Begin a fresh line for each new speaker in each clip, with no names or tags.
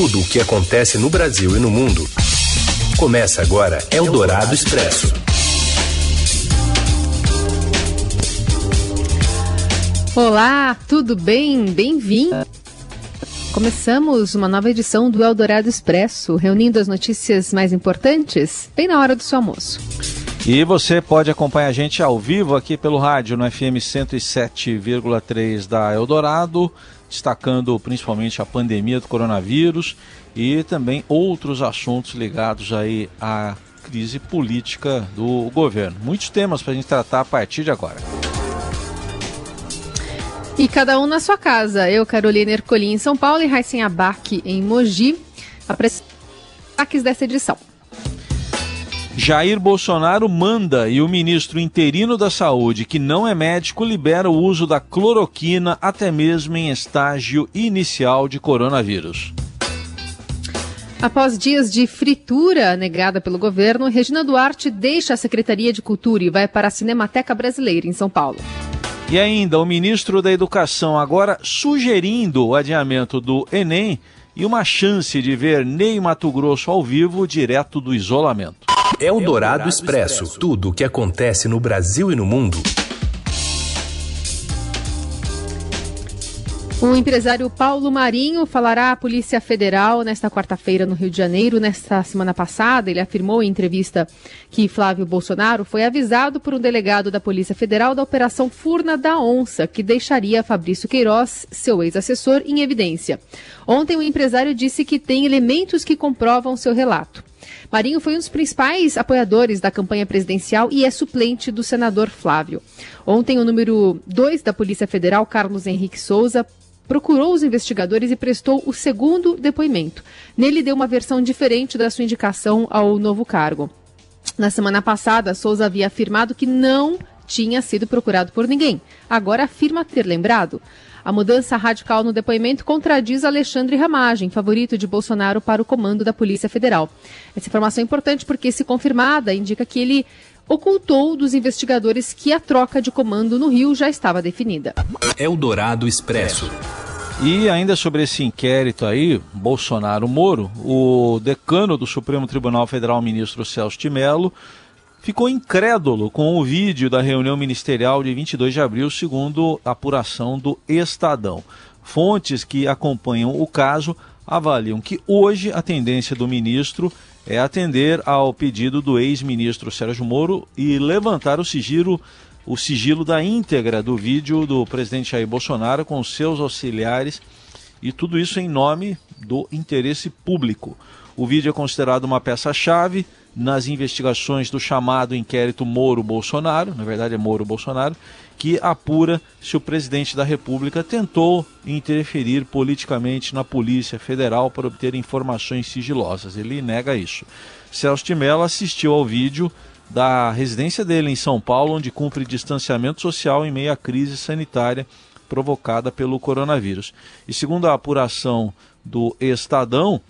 tudo o que acontece no Brasil e no mundo. Começa agora Eldorado Expresso.
Olá, tudo bem? Bem-vindo. Começamos uma nova edição do Eldorado Expresso, reunindo as notícias mais importantes bem na hora do seu almoço.
E você pode acompanhar a gente ao vivo aqui pelo rádio no FM 107,3 da Eldorado, destacando principalmente a pandemia do coronavírus e também outros assuntos ligados aí à crise política do governo. Muitos temas para a gente tratar a partir de agora.
E cada um na sua casa. Eu, Carolina Ercolim, em São Paulo e Raíssen Abac, em Mogi. Destaques dessa edição.
Jair Bolsonaro manda e o ministro interino da Saúde, que não é médico, libera o uso da cloroquina até mesmo em estágio inicial de coronavírus.
Após dias de fritura negada pelo governo, Regina Duarte deixa a Secretaria de Cultura e vai para a Cinemateca Brasileira, em São Paulo.
E ainda o ministro da Educação agora sugerindo o adiamento do Enem e uma chance de ver Ney Mato Grosso ao vivo direto do isolamento.
É o Dourado Expresso. Tudo o que acontece no Brasil e no mundo.
O empresário Paulo Marinho falará à Polícia Federal nesta quarta-feira no Rio de Janeiro. Nesta semana passada, ele afirmou em entrevista que Flávio Bolsonaro foi avisado por um delegado da Polícia Federal da Operação Furna da Onça, que deixaria Fabrício Queiroz, seu ex-assessor, em evidência. Ontem, o empresário disse que tem elementos que comprovam seu relato. Marinho foi um dos principais apoiadores da campanha presidencial e é suplente do senador Flávio. Ontem, o número 2 da Polícia Federal, Carlos Henrique Souza, procurou os investigadores e prestou o segundo depoimento. Nele deu uma versão diferente da sua indicação ao novo cargo. Na semana passada, Souza havia afirmado que não tinha sido procurado por ninguém. Agora afirma ter lembrado. A mudança radical no depoimento contradiz Alexandre Ramagem, favorito de Bolsonaro para o comando da Polícia Federal. Essa informação é importante porque, se confirmada, indica que ele ocultou dos investigadores que a troca de comando no Rio já estava definida.
Eldorado Expresso.
E ainda sobre esse inquérito aí, Bolsonaro-Moro, o decano do Supremo Tribunal Federal, ministro Celso de Mello, ficou incrédulo com o vídeo da reunião ministerial de 22 de abril, segundo a apuração do Estadão. Fontes que acompanham o caso avaliam que hoje a tendência do ministro é atender ao pedido do ex-ministro Sérgio Moro e levantar o sigilo, o sigilo da íntegra do vídeo do presidente Jair Bolsonaro com seus auxiliares e tudo isso em nome do interesse público. O vídeo é considerado uma peça-chave nas investigações do chamado inquérito Moro-Bolsonaro, na verdade é Moro-Bolsonaro, que apura se o presidente da República tentou interferir politicamente na Polícia Federal para obter informações sigilosas. Ele nega isso. Celso de Mello assistiu ao vídeo da residência dele em São Paulo, onde cumpre distanciamento social em meio à crise sanitária provocada pelo coronavírus. E segundo a apuração do Estadão,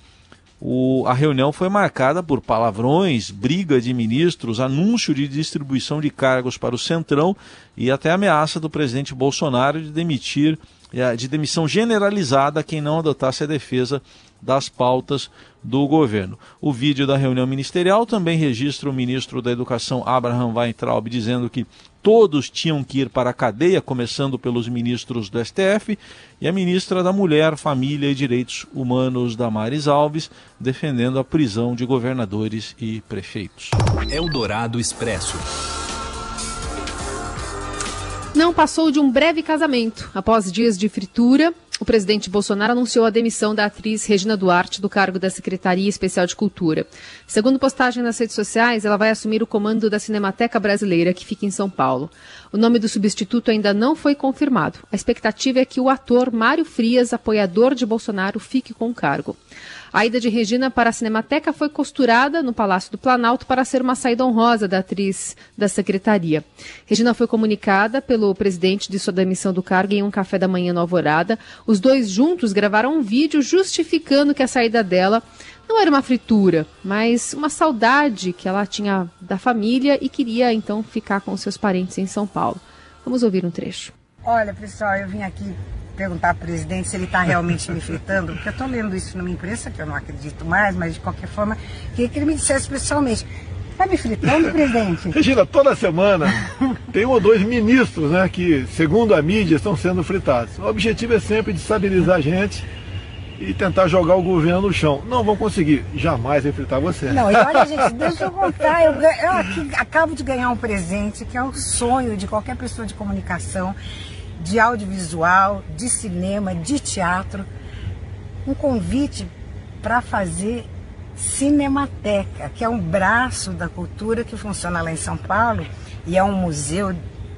o, a reunião foi marcada por palavrões, briga de ministros, anúncio de distribuição de cargos para o Centrão e até ameaça do presidente Bolsonaro de demitir, eh, de demissão generalizada quem não adotasse a defesa das pautas do governo. O vídeo da reunião ministerial também registra o ministro da Educação Abraham Weintraub dizendo que todos tinham que ir para a cadeia, começando pelos ministros do STF, e a ministra da Mulher, Família e Direitos Humanos, Damares Alves, defendendo a prisão de governadores e prefeitos.
Eldorado Expresso.
Não passou de um breve casamento. Após dias de fritura, o presidente Bolsonaro anunciou a demissão da atriz Regina Duarte do cargo da Secretaria Especial de Cultura. Segundo postagem nas redes sociais, ela vai assumir o comando da Cinemateca Brasileira, que fica em São Paulo. O nome do substituto ainda não foi confirmado. A expectativa é que o ator Mário Frias, apoiador de Bolsonaro, fique com o cargo. A ida de Regina para a Cinemateca foi costurada no Palácio do Planalto para ser uma saída honrosa da atriz da secretaria. Regina foi comunicada pelo presidente de sua demissão do cargo em um café da manhã no Alvorada. Os dois juntos gravaram um vídeo justificando que a saída dela não era uma fritura, mas uma saudade que ela tinha da família e queria então ficar com seus parentes em São Paulo. Vamos ouvir um trecho.
Olha, pessoal, eu vim aqui perguntar para o presidente se ele está realmente me fritando, porque eu estou lendo isso numa imprensa que eu não acredito mais, mas de qualquer forma, queria que ele me dissesse pessoalmente. Está me fritando, presidente?
Regina, toda semana tem um ou dois ministros, né, que, segundo a mídia, estão sendo fritados. O objetivo é sempre de estabilizar a gente e tentar jogar o governo no chão. Não vão conseguir. Jamais enfrentar você.
Não, e olha, gente, deixa eu contar. Eu, eu aqui, acabo de ganhar um presente que é o sonho de qualquer pessoa de comunicação, de audiovisual, de cinema, de teatro. Um convite para fazer Cinemateca, que é um braço da cultura que funciona lá em São Paulo e é um museu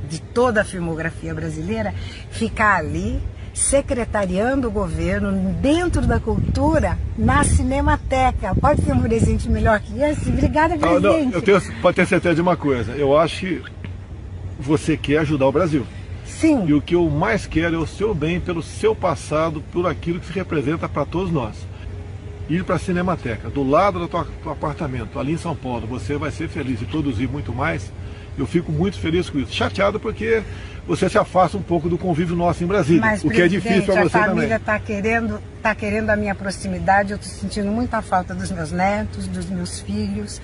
de toda a filmografia brasileira, ficar ali secretariando o governo dentro da cultura na Cinemateca. Pode ter um presente melhor que esse? Obrigada, presidente.
Ah, não, eu tenho, pode ter certeza de uma coisa. Eu acho que você quer ajudar o Brasil.
Sim.
E o que eu mais quero é o seu bem pelo seu passado, por aquilo que se representa para todos nós. Ir para a Cinemateca, do lado do teu apartamento, ali em São Paulo, você vai ser feliz e produzir muito mais. Eu fico muito feliz com isso. Chateado porque você se afasta um pouco do convívio nosso em Brasília,
Mas,
o que é difícil para você também.
a família está querendo, tá querendo a minha proximidade, eu estou sentindo muita falta dos meus netos, dos meus filhos,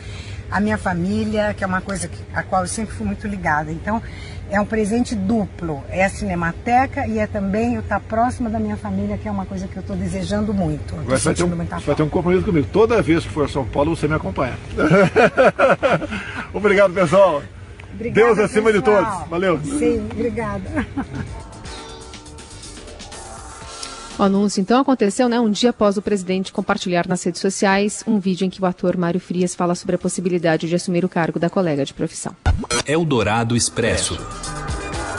a minha família, que é uma coisa que, a qual eu sempre fui muito ligada. Então, é um presente duplo, é a Cinemateca e é também eu estar próxima da minha família, que é uma coisa que eu estou desejando muito.
Agora você vai, ter um, você vai ter um compromisso comigo. Toda vez que for a São Paulo, você me acompanha. Obrigado, pessoal.
Obrigada,
Deus acima
pessoal.
de todos. Valeu.
Sim, obrigada.
O anúncio então aconteceu né, um dia após o presidente compartilhar nas redes sociais um vídeo em que o ator Mário Frias fala sobre a possibilidade de assumir o cargo da colega de profissão.
Eldorado Expresso.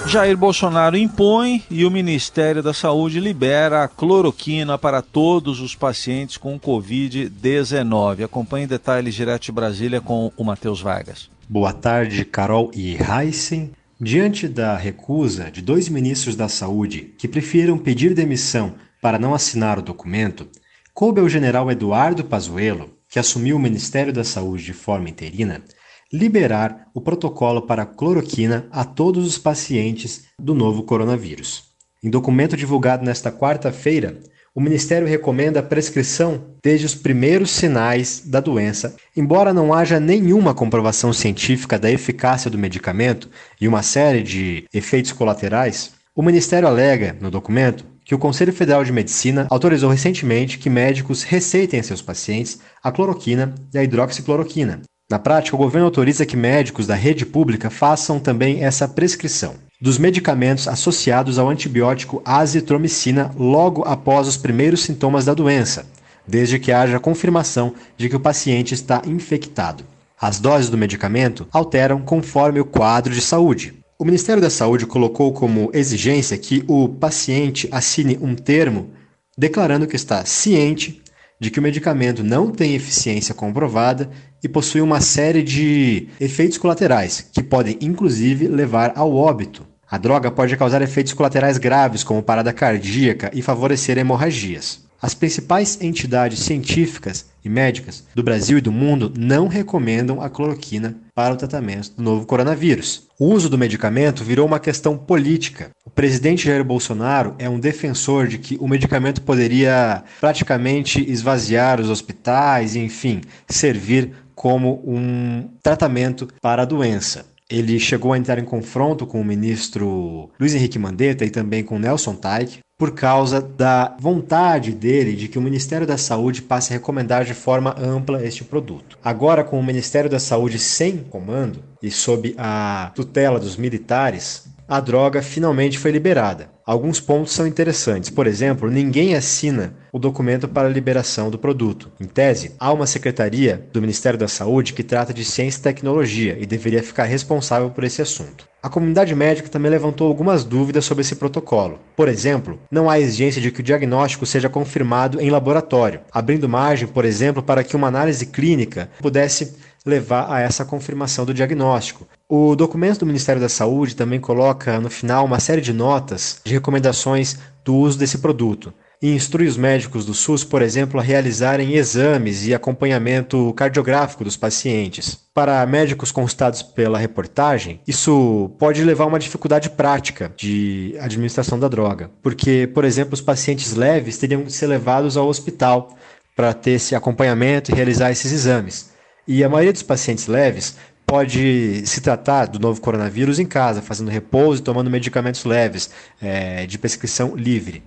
Jair Bolsonaro impõe e o Ministério da Saúde libera a cloroquina para todos os pacientes com Covid-19. Acompanhe detalhes direto de Brasília com o Matheus Vargas.
Boa tarde, Carol e Heisen. Diante da recusa de dois ministros da Saúde que preferiram pedir demissão para não assinar o documento, coube ao general Eduardo Pazuello, que assumiu o Ministério da Saúde de forma interina, liberar o protocolo para cloroquina a todos os pacientes do novo coronavírus. Em documento divulgado nesta quarta-feira, o Ministério recomenda a prescrição desde os primeiros sinais da doença, embora não haja nenhuma comprovação científica da eficácia do medicamento e uma série de efeitos colaterais. O Ministério alega, no documento, que o Conselho Federal de Medicina autorizou recentemente que médicos receitem a seus pacientes a cloroquina e a hidroxicloroquina. Na prática, o governo autoriza que médicos da rede pública façam também essa prescrição dos medicamentos associados ao antibiótico azitromicina logo após os primeiros sintomas da doença, desde que haja confirmação de que o paciente está infectado. As doses do medicamento alteram conforme o quadro de saúde. O Ministério da Saúde colocou como exigência que o paciente assine um termo declarando que está ciente de que o medicamento não tem eficiência comprovada e possui uma série de efeitos colaterais, que podem inclusive levar ao óbito. A droga pode causar efeitos colaterais graves, como parada cardíaca e favorecer hemorragias. As principais entidades científicas e médicas do Brasil e do mundo não recomendam a cloroquina para o tratamento do novo coronavírus. O uso do medicamento virou uma questão política. O presidente Jair Bolsonaro é um defensor de que o medicamento poderia praticamente esvaziar os hospitais e, enfim, servir como um tratamento para a doença. Ele chegou a entrar em confronto com o ministro Luiz Henrique Mandetta e também com Nelson Taik por causa da vontade dele de que o Ministério da Saúde passe a recomendar de forma ampla este produto. Agora, com o Ministério da Saúde sem comando e sob a tutela dos militares, a droga finalmente foi liberada. Alguns pontos são interessantes. Por exemplo, ninguém assina o documento para a liberação do produto. Em tese, há uma secretaria do Ministério da Saúde que trata de ciência e tecnologia e deveria ficar responsável por esse assunto. A comunidade médica também levantou algumas dúvidas sobre esse protocolo. Por exemplo, não há exigência de que o diagnóstico seja confirmado em laboratório, abrindo margem, por exemplo, para que uma análise clínica pudesse levar a essa confirmação do diagnóstico. O documento do Ministério da Saúde também coloca no final uma série de notas de recomendações do uso desse produto. e instrui os médicos do SUS, por exemplo, a realizarem exames e acompanhamento cardiográfico dos pacientes. Para médicos constados pela reportagem, isso pode levar a uma dificuldade prática de administração da droga, porque, por exemplo, os pacientes leves teriam que ser levados ao hospital para ter esse acompanhamento e realizar esses exames. E a maioria dos pacientes leves pode se tratar do novo coronavírus em casa, fazendo repouso e tomando medicamentos leves, é, de prescrição livre.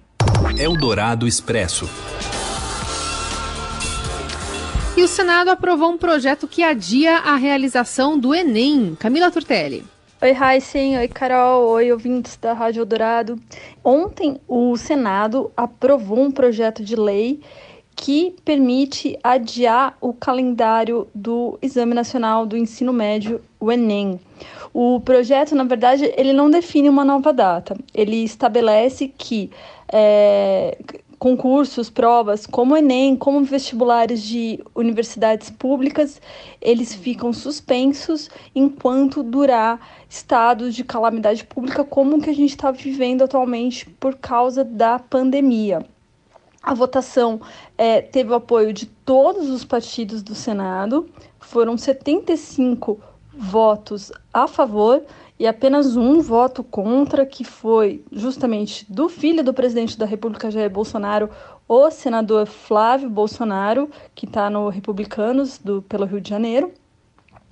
Eldorado Expresso.
E o Senado aprovou um projeto que adia a realização do Enem. Camila Turtelli.
Oi, Heisen. Oi, Carol. Oi, ouvintes da Rádio Eldorado. Ontem, o Senado aprovou um projeto de lei que permite adiar o calendário do Exame Nacional do Ensino Médio, o Enem. O projeto, na verdade, ele não define uma nova data. Ele estabelece que é, concursos, provas, como o Enem, como vestibulares de universidades públicas, eles ficam suspensos enquanto durar estados de calamidade pública, como o que a gente está vivendo atualmente por causa da pandemia. A votação é, teve o apoio de todos os partidos do Senado, foram 75 votos a favor e apenas um voto contra, que foi justamente do filho do presidente da República, Jair Bolsonaro, o senador Flávio Bolsonaro, que está no Republicanos do, pelo Rio de Janeiro.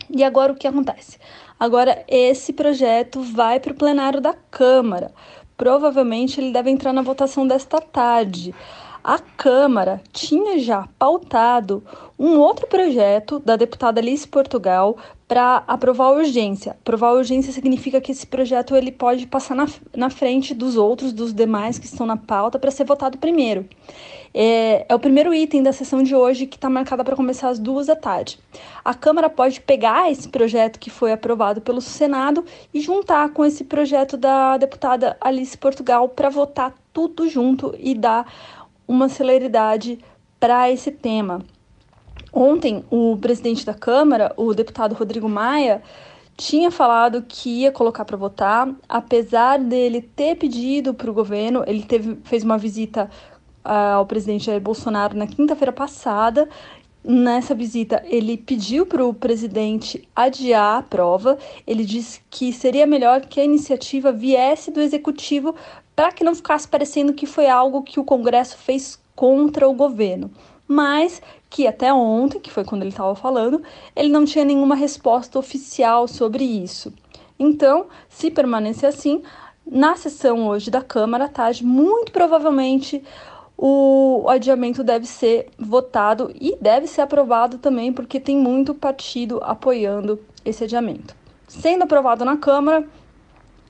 E agora o que acontece? Agora esse projeto vai para o plenário da Câmara. Provavelmente ele deve entrar na votação desta tarde a Câmara tinha já pautado um outro projeto da deputada Alice Portugal para aprovar urgência. Aprovar urgência significa que esse projeto ele pode passar na, na frente dos outros, dos demais que estão na pauta, para ser votado primeiro. É, é, o primeiro item da sessão de hoje que está marcada para começar às duas da tarde. A Câmara pode pegar esse projeto que foi aprovado pelo Senado e juntar com esse projeto da deputada Alice Portugal para votar tudo junto e dar uma celeridade para esse tema. Ontem, o presidente da Câmara, o deputado Rodrigo Maia, tinha falado que ia colocar para votar, apesar dele ter pedido para o governo, ele teve, fez uma visita uh, ao presidente Jair Bolsonaro na quinta-feira passada. Nessa visita, ele pediu para o presidente adiar a prova. Ele disse que seria melhor que a iniciativa viesse do executivo para que não ficasse parecendo que foi algo que o Congresso fez contra o governo. Mas que até ontem, que foi quando ele estava falando, ele não tinha nenhuma resposta oficial sobre isso. Então, se permanecer assim, na sessão hoje da Câmara, tarde, muito provavelmente o adiamento deve ser votado e deve ser aprovado também, porque tem muito partido apoiando esse adiamento. Sendo aprovado na Câmara,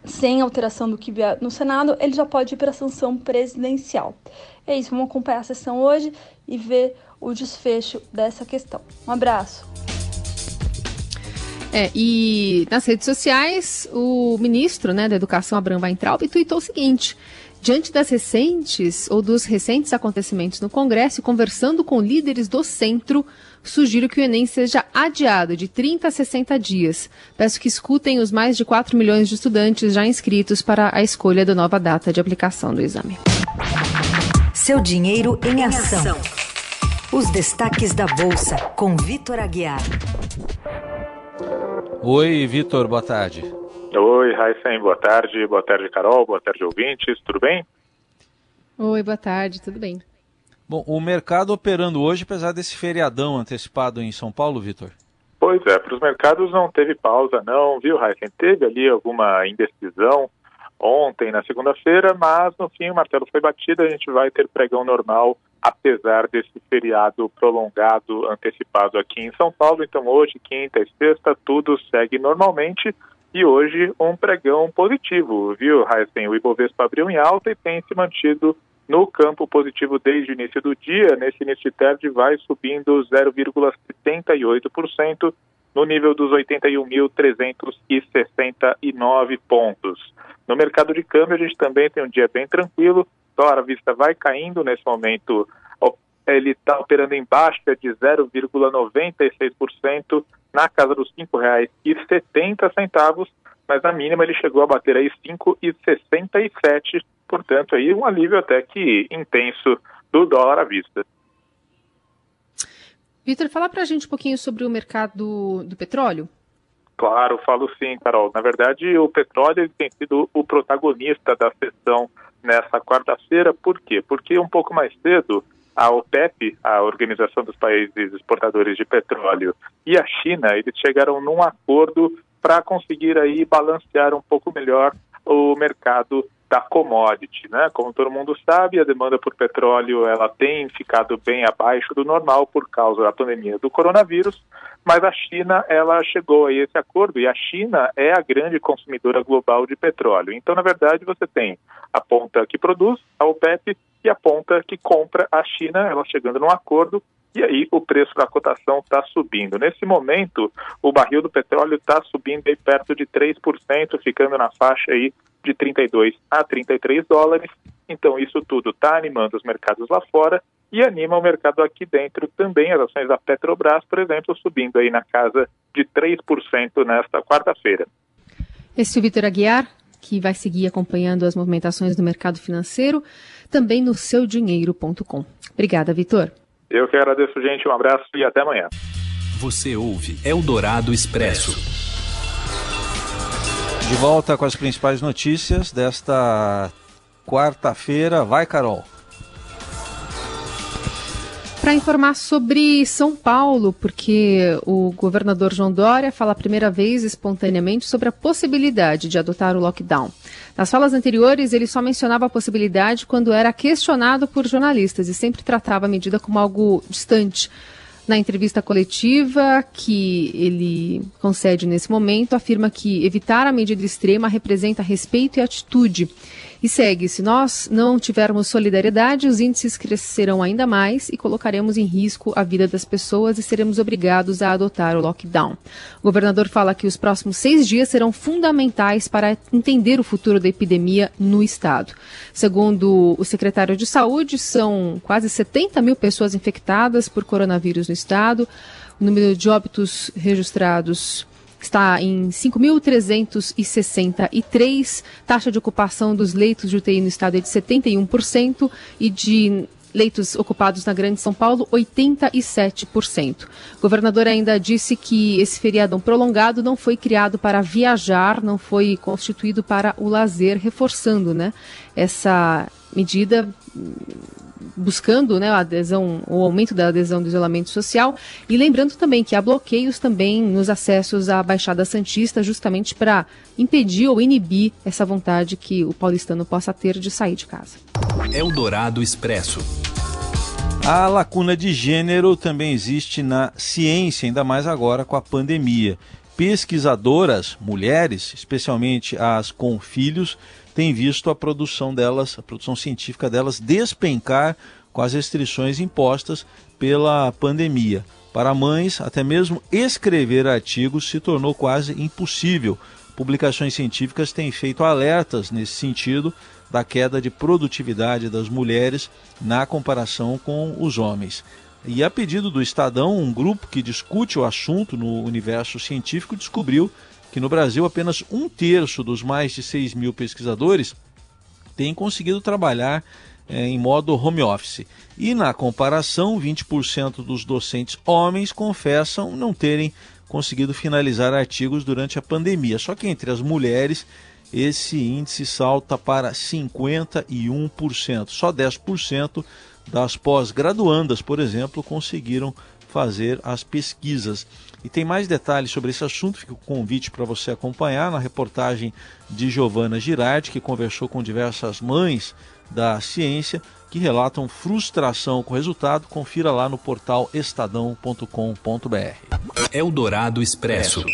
sem alteração do que vier no Senado, ele já pode ir para a sanção presidencial. É isso, vamos acompanhar a sessão hoje e ver o desfecho dessa questão. Um abraço.
É, e nas redes sociais, o ministro né, da Educação, Abraham Weintraub, tweetou o seguinte: diante das recentes ou dos recentes acontecimentos no Congresso, conversando com líderes do centro, sugiro que o Enem seja adiado de 30 a 60 dias. Peço que escutem os mais de 4 milhões de estudantes já inscritos para a escolha da nova data de aplicação do exame.
Seu dinheiro em ação. Os destaques da Bolsa, com Vitor Aguiar.
Oi, Vitor, boa tarde.
Oi, Raíssen, boa tarde. Boa tarde, Carol. Boa tarde, ouvintes. Tudo bem?
Oi, boa tarde, tudo bem.
Bom, o mercado operando hoje, apesar desse feriadão antecipado em São Paulo, Vitor?
Pois é, para os mercados não teve pausa, não, viu, Heisen? Teve ali alguma indecisão ontem, na segunda-feira, mas no fim o martelo foi batido, a gente vai ter pregão normal, apesar desse feriado prolongado antecipado aqui em São Paulo. Então, hoje, quinta e sexta, tudo segue normalmente. E hoje um pregão positivo, viu, Heisen? O Ibovespa abriu em alta e tem se mantido no campo positivo desde o início do dia, nesse início de tarde vai subindo 0,78% no nível dos 81.369 pontos. No mercado de câmbio, a gente também tem um dia bem tranquilo, dólar à vista vai caindo nesse momento, ele está operando em baixa de 0,96% na casa dos R$ 5,70 mas na mínima ele chegou a bater aí 5,67, portanto aí um alívio até que intenso do dólar à vista.
Vitor, fala para a gente um pouquinho sobre o mercado do petróleo.
Claro, falo sim, Carol. Na verdade, o petróleo tem sido o protagonista da sessão nessa quarta-feira. Por quê? Porque um pouco mais cedo, a OPEP, a Organização dos Países Exportadores de Petróleo, e a China, eles chegaram num acordo para conseguir aí balancear um pouco melhor o mercado da commodity, né? Como todo mundo sabe, a demanda por petróleo ela tem ficado bem abaixo do normal por causa da pandemia do coronavírus, mas a China ela chegou a esse acordo e a China é a grande consumidora global de petróleo. Então, na verdade, você tem a ponta que produz, a OPEP, e a ponta que compra a China, ela chegando num acordo e aí o preço da cotação está subindo. Nesse momento, o barril do petróleo está subindo aí perto de 3%, ficando na faixa aí de 32 a 33 dólares. Então isso tudo está animando os mercados lá fora e anima o mercado aqui dentro também. As ações da Petrobras, por exemplo, subindo aí na casa de 3% nesta quarta-feira.
Esse é o Vitor Aguiar, que vai seguir acompanhando as movimentações do mercado financeiro, também no seudinheiro.com. Obrigada, Vitor.
Eu que agradeço, gente. Um abraço e até amanhã.
Você ouve Eldorado Expresso.
De volta com as principais notícias desta quarta-feira. Vai, Carol.
Para informar sobre São Paulo, porque o governador João Dória fala a primeira vez espontaneamente sobre a possibilidade de adotar o lockdown. Nas falas anteriores, ele só mencionava a possibilidade quando era questionado por jornalistas e sempre tratava a medida como algo distante. Na entrevista coletiva que ele concede nesse momento, afirma que evitar a medida extrema representa respeito e atitude. E segue: se nós não tivermos solidariedade, os índices crescerão ainda mais e colocaremos em risco a vida das pessoas e seremos obrigados a adotar o lockdown. O governador fala que os próximos seis dias serão fundamentais para entender o futuro da epidemia no estado. Segundo o secretário de Saúde, são quase 70 mil pessoas infectadas por coronavírus no estado. O número de óbitos registrados está em 5.363. Taxa de ocupação dos leitos de UTI no estado é de 71% e de leitos ocupados na Grande São Paulo, 87%. O governador ainda disse que esse feriadão prolongado não foi criado para viajar, não foi constituído para o lazer, reforçando né, essa medida buscando né, a adesão, o aumento da adesão do isolamento social. E lembrando também que há bloqueios também nos acessos à Baixada Santista, justamente para impedir ou inibir essa vontade que o paulistano possa ter de sair de casa.
Eldorado Expresso.
A lacuna de gênero também existe na ciência, ainda mais agora com a pandemia. Pesquisadoras, mulheres, especialmente as com filhos, tem visto a produção delas, a produção científica delas despencar com as restrições impostas pela pandemia. Para mães, até mesmo escrever artigos se tornou quase impossível. Publicações científicas têm feito alertas nesse sentido da queda de produtividade das mulheres na comparação com os homens. E a pedido do Estadão, um grupo que discute o assunto no universo científico descobriu que no Brasil apenas um terço dos mais de 6 mil pesquisadores tem conseguido trabalhar é, em modo home office. E na comparação, 20% dos docentes homens confessam não terem conseguido finalizar artigos durante a pandemia. Só que entre as mulheres, esse índice salta para 51%. Só 10% das pós-graduandas, por exemplo, conseguiram fazer as pesquisas. E tem mais detalhes sobre esse assunto, fica o convite para você acompanhar na reportagem de Giovana Girardi, que conversou com diversas mães da ciência que relatam frustração com o resultado. Confira lá no portal estadão.com.br.
Eldorado Expresso.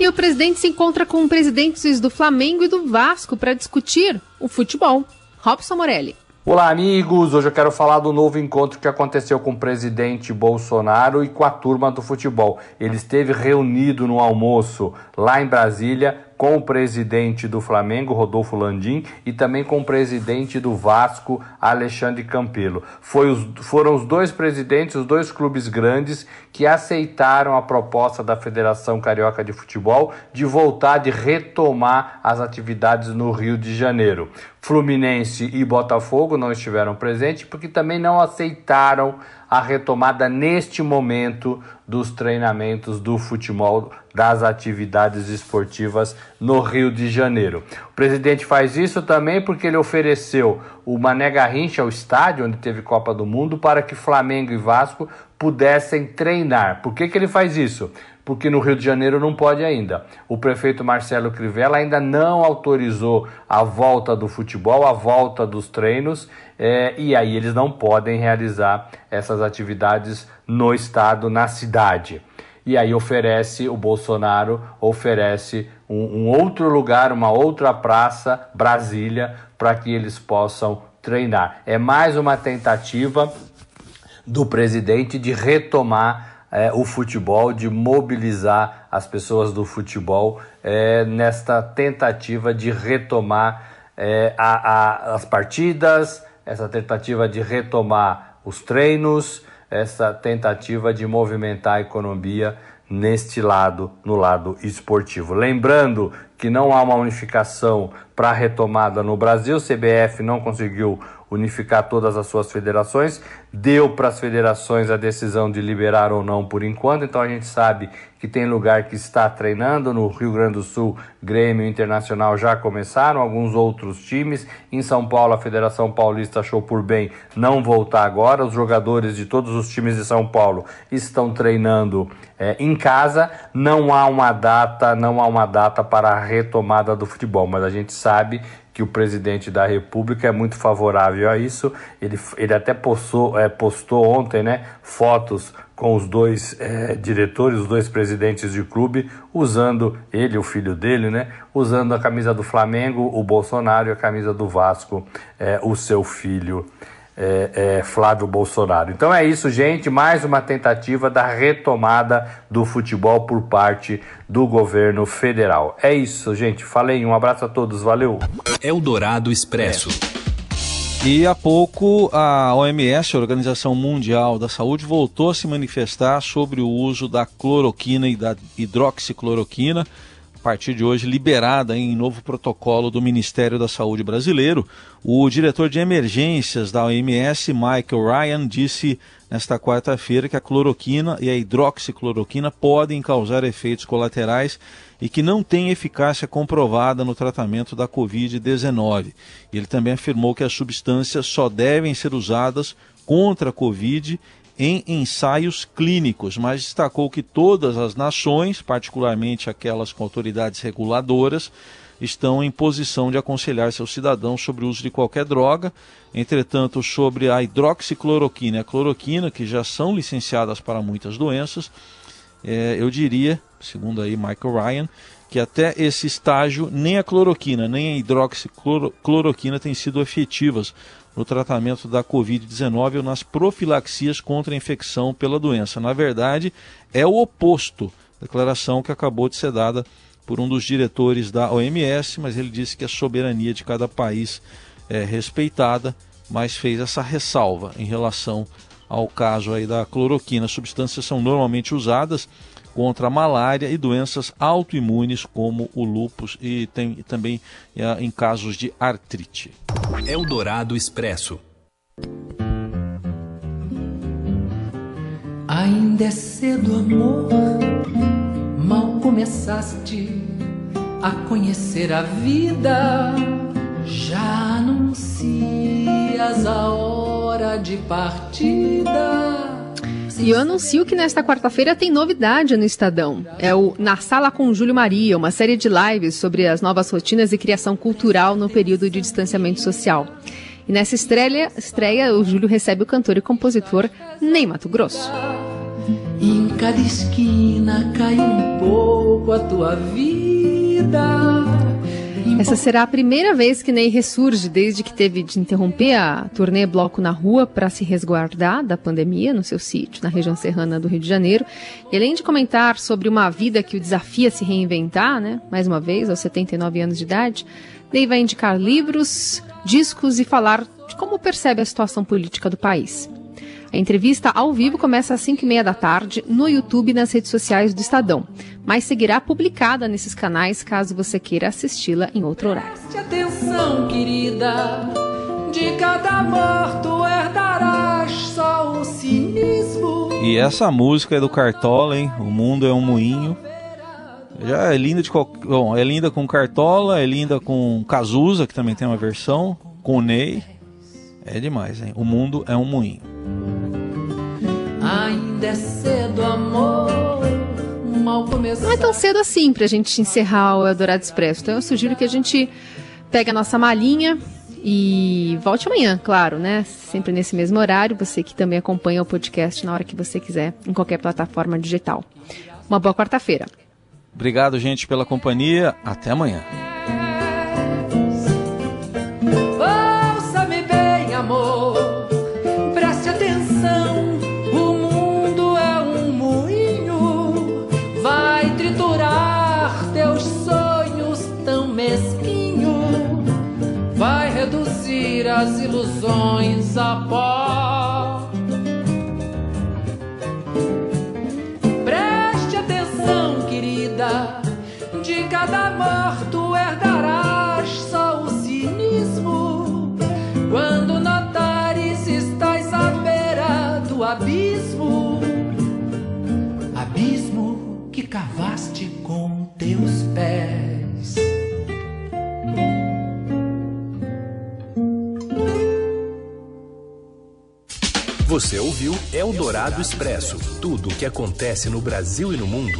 E o presidente se encontra com presidentes do Flamengo e do Vasco para discutir o futebol. Robson Morelli.
Olá, amigos! Hoje eu quero falar do novo encontro que aconteceu com o presidente Bolsonaro e com a turma do futebol. Ele esteve reunido no almoço lá em Brasília com o presidente do Flamengo, Rodolfo Landim, e também com o presidente do Vasco, Alexandre Campelo. Os, foram os dois presidentes, os dois clubes grandes, que aceitaram a proposta da Federação Carioca de Futebol de voltar, de retomar as atividades no Rio de Janeiro. Fluminense e Botafogo não estiveram presentes porque também não aceitaram a retomada neste momento dos treinamentos do futebol, das atividades esportivas no Rio de Janeiro. O presidente faz isso também porque ele ofereceu o Mané Garrincha, o estádio onde teve Copa do Mundo, para que Flamengo e Vasco pudessem treinar. Por que, que ele faz isso? Porque no Rio de Janeiro não pode ainda. O prefeito Marcelo Crivella ainda não autorizou a volta do futebol, a volta dos treinos, é, e aí eles não podem realizar essas atividades no estado, na cidade. E aí oferece, o Bolsonaro oferece um, um outro lugar, uma outra praça, Brasília, para que eles possam treinar. É mais uma tentativa do presidente de retomar é, o futebol, de mobilizar as pessoas do futebol é, nesta tentativa de retomar é, a, a, as partidas, essa tentativa de retomar os treinos, essa tentativa de movimentar a economia neste lado, no lado esportivo. Lembrando que não há uma unificação para retomada no Brasil, o CBF não conseguiu unificar todas as suas federações, deu para as federações a decisão de liberar ou não por enquanto, então a gente sabe que tem lugar que está treinando, no Rio Grande do Sul, Grêmio Internacional já começaram, alguns outros times, em São Paulo a Federação Paulista achou por bem não voltar agora, os jogadores de todos os times de São Paulo estão treinando é, em casa, não há uma data, não há uma data para a retomada do futebol, mas a gente sabe que o presidente da República é muito favorável a isso. Ele, ele até postou, é, postou ontem né, fotos com os dois é, diretores, os dois presidentes de clube, usando ele, o filho dele, né, usando a camisa do Flamengo, o Bolsonaro, e a camisa do Vasco, é, o seu filho é, é, Flávio Bolsonaro. Então é isso, gente. Mais uma tentativa da retomada do futebol por parte do governo federal. É isso, gente. Falei. Um abraço a todos. Valeu.
Eldorado Expresso.
E há pouco a OMS, a Organização Mundial da Saúde, voltou a se manifestar sobre o uso da cloroquina e da hidroxicloroquina partir de hoje liberada em novo protocolo do Ministério da Saúde brasileiro. O diretor de emergências da OMS, Michael Ryan, disse nesta quarta-feira que a cloroquina e a hidroxicloroquina podem causar efeitos colaterais e que não têm eficácia comprovada no tratamento da Covid-19. Ele também afirmou que as substâncias só devem ser usadas contra a Covid em ensaios clínicos, mas destacou que todas as nações, particularmente aquelas com autoridades reguladoras, estão em posição de aconselhar seus cidadãos sobre o uso de qualquer droga. Entretanto, sobre a hidroxicloroquina e a cloroquina, que já são licenciadas para muitas doenças, é, eu diria, segundo aí Michael Ryan, que até esse estágio nem a cloroquina nem a hidroxicloroquina têm sido efetivas no tratamento da Covid-19 ou nas profilaxias contra a infecção pela doença. Na verdade, é o oposto. Declaração que acabou de ser dada por um dos diretores da OMS, mas ele disse que a soberania de cada país é respeitada, mas fez essa ressalva em relação ao caso aí da cloroquina. As substâncias são normalmente usadas contra a malária e doenças autoimunes como o lúpus e tem também é, em casos de artrite.
Eldorado Expresso.
Ainda é cedo, amor. Mal começaste a conhecer a vida, já anuncias a hora de partida.
E eu anuncio que nesta quarta-feira tem novidade no Estadão. É o Na Sala com Júlio Maria, uma série de lives sobre as novas rotinas e criação cultural no período de distanciamento social. E nessa estreia, estreia o Júlio recebe o cantor e compositor Ney Mato Grosso.
Em cada esquina cai um pouco a tua vida
Essa será a primeira vez que Ney ressurge desde que teve de interromper a turnê Bloco na Rua para se resguardar da pandemia no seu sítio, na região serrana do Rio de Janeiro. E além de comentar sobre uma vida que o desafia a se reinventar, né, mais uma vez, aos 79 anos de idade, Ney vai indicar livros, discos e falar de como percebe a situação política do país. A entrevista ao vivo começa às 5 e meia da tarde no YouTube e nas redes sociais do Estadão, mas seguirá publicada nesses canais caso você queira assisti-la em outro horário.
Preste atenção, querida, de cada morto herdarás só o cinismo.
E essa música é do Cartola, hein? O mundo é um moinho. Já é linda de qualquer. Bom, é linda com Cartola, é linda com Cazuza, que também tem uma versão, com o Ney. É demais, hein? O mundo é um moinho.
Ainda é cedo, amor. Mal começou.
Não é tão cedo assim pra gente encerrar o Eldorado Expresso. Então eu sugiro que a gente pegue a nossa malinha e volte amanhã, claro, né? Sempre nesse mesmo horário. Você que também acompanha o podcast na hora que você quiser, em qualquer plataforma digital. Uma boa quarta-feira.
Obrigado, gente, pela companhia. Até amanhã.
As ilusões a
Você ouviu Eldorado Expresso tudo o que acontece no Brasil e no mundo